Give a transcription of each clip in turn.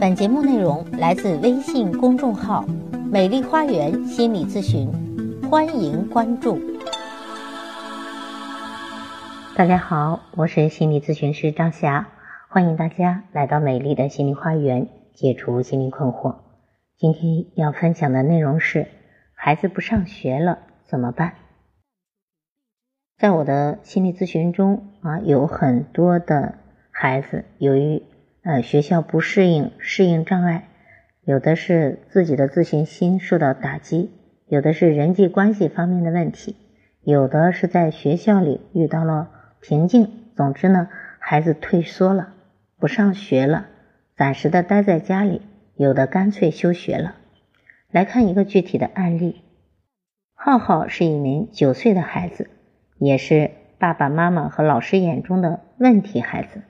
本节目内容来自微信公众号“美丽花园心理咨询”，欢迎关注。大家好，我是心理咨询师张霞，欢迎大家来到美丽的心理花园，解除心理困惑。今天要分享的内容是：孩子不上学了怎么办？在我的心理咨询中啊，有很多的孩子由于呃，学校不适应，适应障碍，有的是自己的自信心受到打击，有的是人际关系方面的问题，有的是在学校里遇到了瓶颈。总之呢，孩子退缩了，不上学了，暂时的待在家里，有的干脆休学了。来看一个具体的案例，浩浩是一名九岁的孩子，也是爸爸妈妈和老师眼中的问题孩子。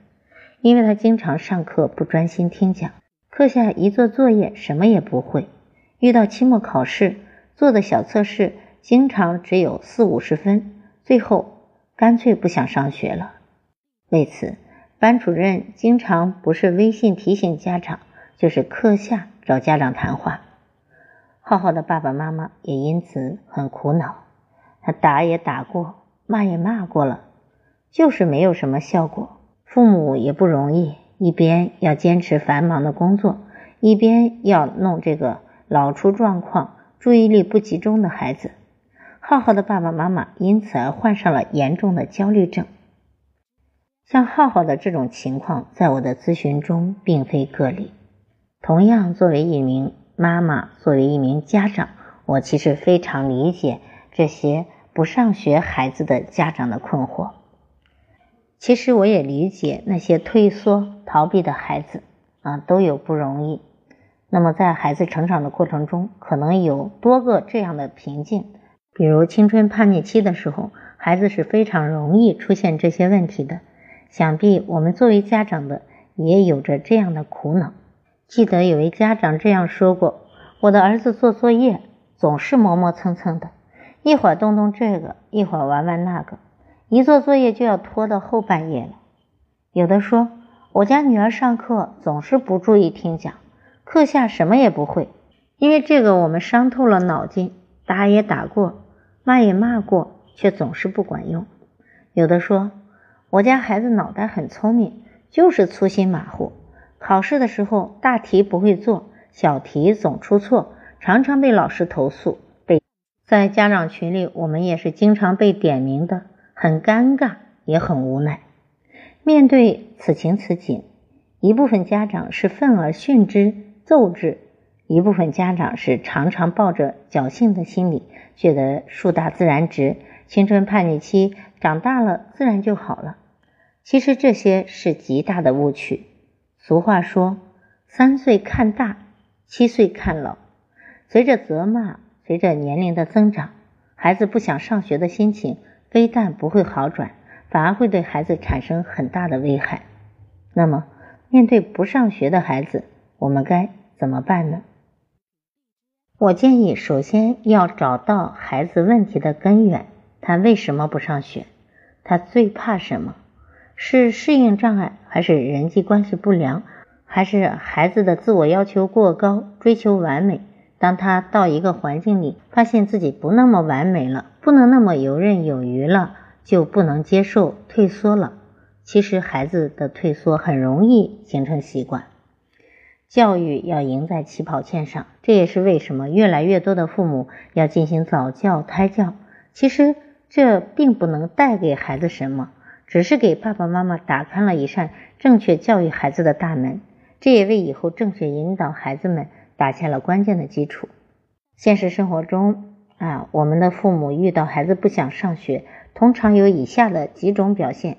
因为他经常上课不专心听讲，课下一做作业什么也不会，遇到期末考试做的小测试经常只有四五十分，最后干脆不想上学了。为此，班主任经常不是微信提醒家长，就是课下找家长谈话。浩浩的爸爸妈妈也因此很苦恼，他打也打过，骂也骂过了，就是没有什么效果。父母也不容易，一边要坚持繁忙的工作，一边要弄这个老出状况、注意力不集中的孩子。浩浩的爸爸妈妈因此而患上了严重的焦虑症。像浩浩的这种情况，在我的咨询中并非个例。同样，作为一名妈妈，作为一名家长，我其实非常理解这些不上学孩子的家长的困惑。其实我也理解那些退缩、逃避的孩子啊，都有不容易。那么在孩子成长的过程中，可能有多个这样的瓶颈，比如青春叛逆期的时候，孩子是非常容易出现这些问题的。想必我们作为家长的也有着这样的苦恼。记得有位家长这样说过：“我的儿子做作业总是磨磨蹭蹭的，一会儿动动这个，一会儿玩玩那个。”一做作业就要拖到后半夜了。有的说，我家女儿上课总是不注意听讲，课下什么也不会。因为这个，我们伤透了脑筋，打也打过，骂也骂过，却总是不管用。有的说，我家孩子脑袋很聪明，就是粗心马虎，考试的时候大题不会做，小题总出错，常常被老师投诉。被在家长群里，我们也是经常被点名的。很尴尬，也很无奈。面对此情此景，一部分家长是愤而训之、揍之；一部分家长是常常抱着侥幸的心理，觉得树大自然直，青春叛逆期长大了自然就好了。其实这些是极大的误区。俗话说：“三岁看大，七岁看老。”随着责骂，随着年龄的增长，孩子不想上学的心情。非但不会好转，反而会对孩子产生很大的危害。那么，面对不上学的孩子，我们该怎么办呢？我建议，首先要找到孩子问题的根源，他为什么不上学？他最怕什么？是适应障碍，还是人际关系不良，还是孩子的自我要求过高，追求完美？当他到一个环境里，发现自己不那么完美了，不能那么游刃有余了，就不能接受，退缩了。其实孩子的退缩很容易形成习惯。教育要赢在起跑线上，这也是为什么越来越多的父母要进行早教、胎教。其实这并不能带给孩子什么，只是给爸爸妈妈打开了一扇正确教育孩子的大门。这也为以后正确引导孩子们。打下了关键的基础。现实生活中啊，我们的父母遇到孩子不想上学，通常有以下的几种表现：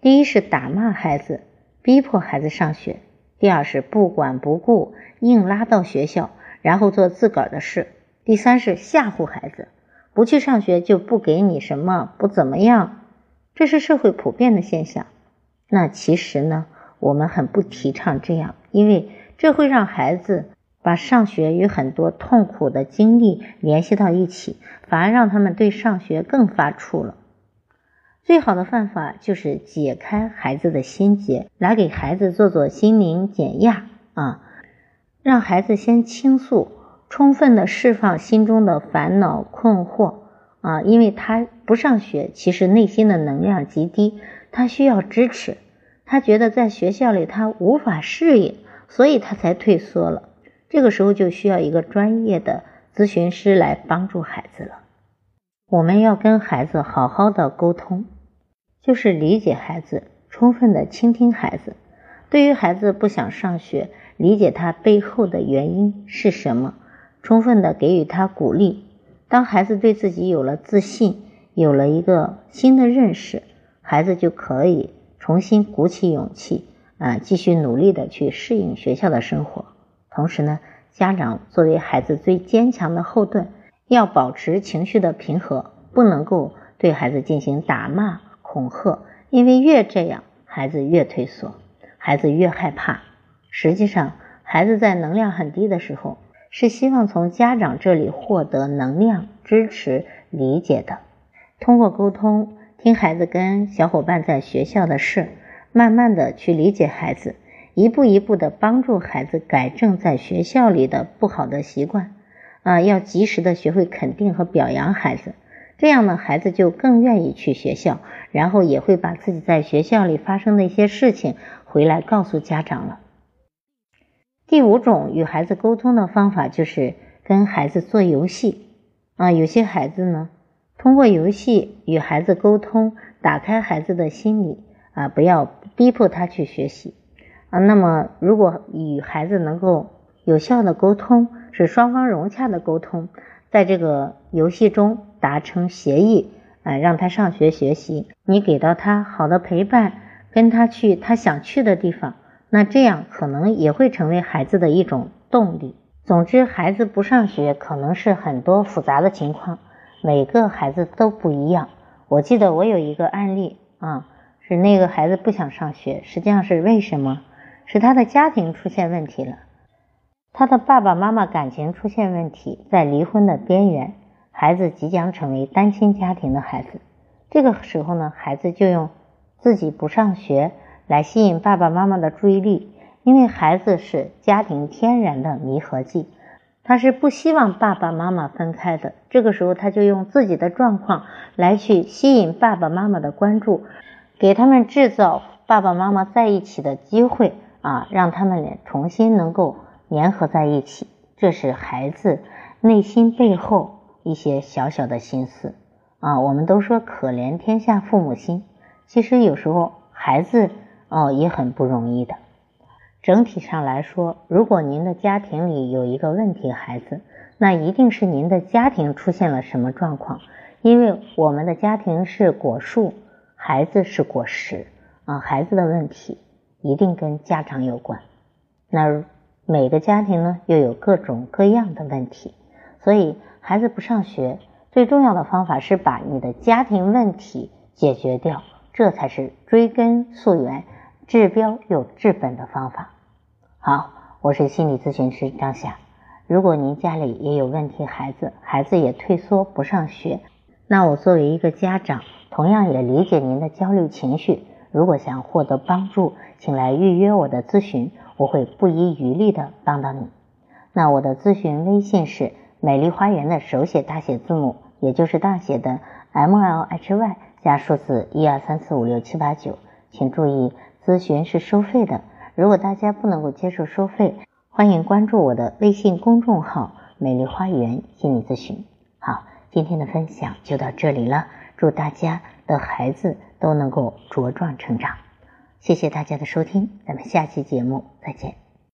第一是打骂孩子，逼迫孩子上学；第二是不管不顾，硬拉到学校，然后做自个儿的事；第三是吓唬孩子，不去上学就不给你什么，不怎么样。这是社会普遍的现象。那其实呢，我们很不提倡这样，因为这会让孩子。把上学与很多痛苦的经历联系到一起，反而让他们对上学更发怵了。最好的办法就是解开孩子的心结，来给孩子做做心灵减压啊，让孩子先倾诉，充分的释放心中的烦恼困惑啊，因为他不上学，其实内心的能量极低，他需要支持，他觉得在学校里他无法适应，所以他才退缩了。这个时候就需要一个专业的咨询师来帮助孩子了。我们要跟孩子好好的沟通，就是理解孩子，充分的倾听孩子。对于孩子不想上学，理解他背后的原因是什么，充分的给予他鼓励。当孩子对自己有了自信，有了一个新的认识，孩子就可以重新鼓起勇气啊，继续努力的去适应学校的生活。同时呢，家长作为孩子最坚强的后盾，要保持情绪的平和，不能够对孩子进行打骂、恐吓，因为越这样，孩子越退缩，孩子越害怕。实际上，孩子在能量很低的时候，是希望从家长这里获得能量、支持、理解的。通过沟通，听孩子跟小伙伴在学校的事，慢慢的去理解孩子，一步一步的帮助孩子改正在学校里的不好的习惯。啊，要及时的学会肯定和表扬孩子，这样呢，孩子就更愿意去学校，然后也会把自己在学校里发生的一些事情回来告诉家长了。第五种与孩子沟通的方法就是跟孩子做游戏啊，有些孩子呢，通过游戏与孩子沟通，打开孩子的心理啊，不要逼迫他去学习啊。那么，如果与孩子能够有效的沟通，是双方融洽的沟通，在这个游戏中达成协议，啊，让他上学学习，你给到他好的陪伴，跟他去他想去的地方。那这样可能也会成为孩子的一种动力。总之，孩子不上学可能是很多复杂的情况，每个孩子都不一样。我记得我有一个案例啊，是那个孩子不想上学，实际上是为什么？是他的家庭出现问题了，他的爸爸妈妈感情出现问题，在离婚的边缘，孩子即将成为单亲家庭的孩子。这个时候呢，孩子就用自己不上学。来吸引爸爸妈妈的注意力，因为孩子是家庭天然的弥合剂，他是不希望爸爸妈妈分开的。这个时候，他就用自己的状况来去吸引爸爸妈妈的关注，给他们制造爸爸妈妈在一起的机会啊，让他们俩重新能够粘合在一起。这是孩子内心背后一些小小的心思啊。我们都说可怜天下父母心，其实有时候孩子。哦，也很不容易的。整体上来说，如果您的家庭里有一个问题孩子，那一定是您的家庭出现了什么状况。因为我们的家庭是果树，孩子是果实啊，孩子的问题一定跟家长有关。那每个家庭呢，又有各种各样的问题，所以孩子不上学，最重要的方法是把你的家庭问题解决掉，这才是追根溯源。治标又治本的方法。好，我是心理咨询师张霞。如果您家里也有问题孩子，孩子也退缩不上学，那我作为一个家长，同样也理解您的焦虑情绪。如果想获得帮助，请来预约我的咨询，我会不遗余力的帮到你。那我的咨询微信是美丽花园的手写大写字母，也就是大写的 M L H Y 加数字一二三四五六七八九，请注意。咨询是收费的，如果大家不能够接受收费，欢迎关注我的微信公众号“美丽花园心理咨询”。好，今天的分享就到这里了，祝大家的孩子都能够茁壮成长。谢谢大家的收听，咱们下期节目再见。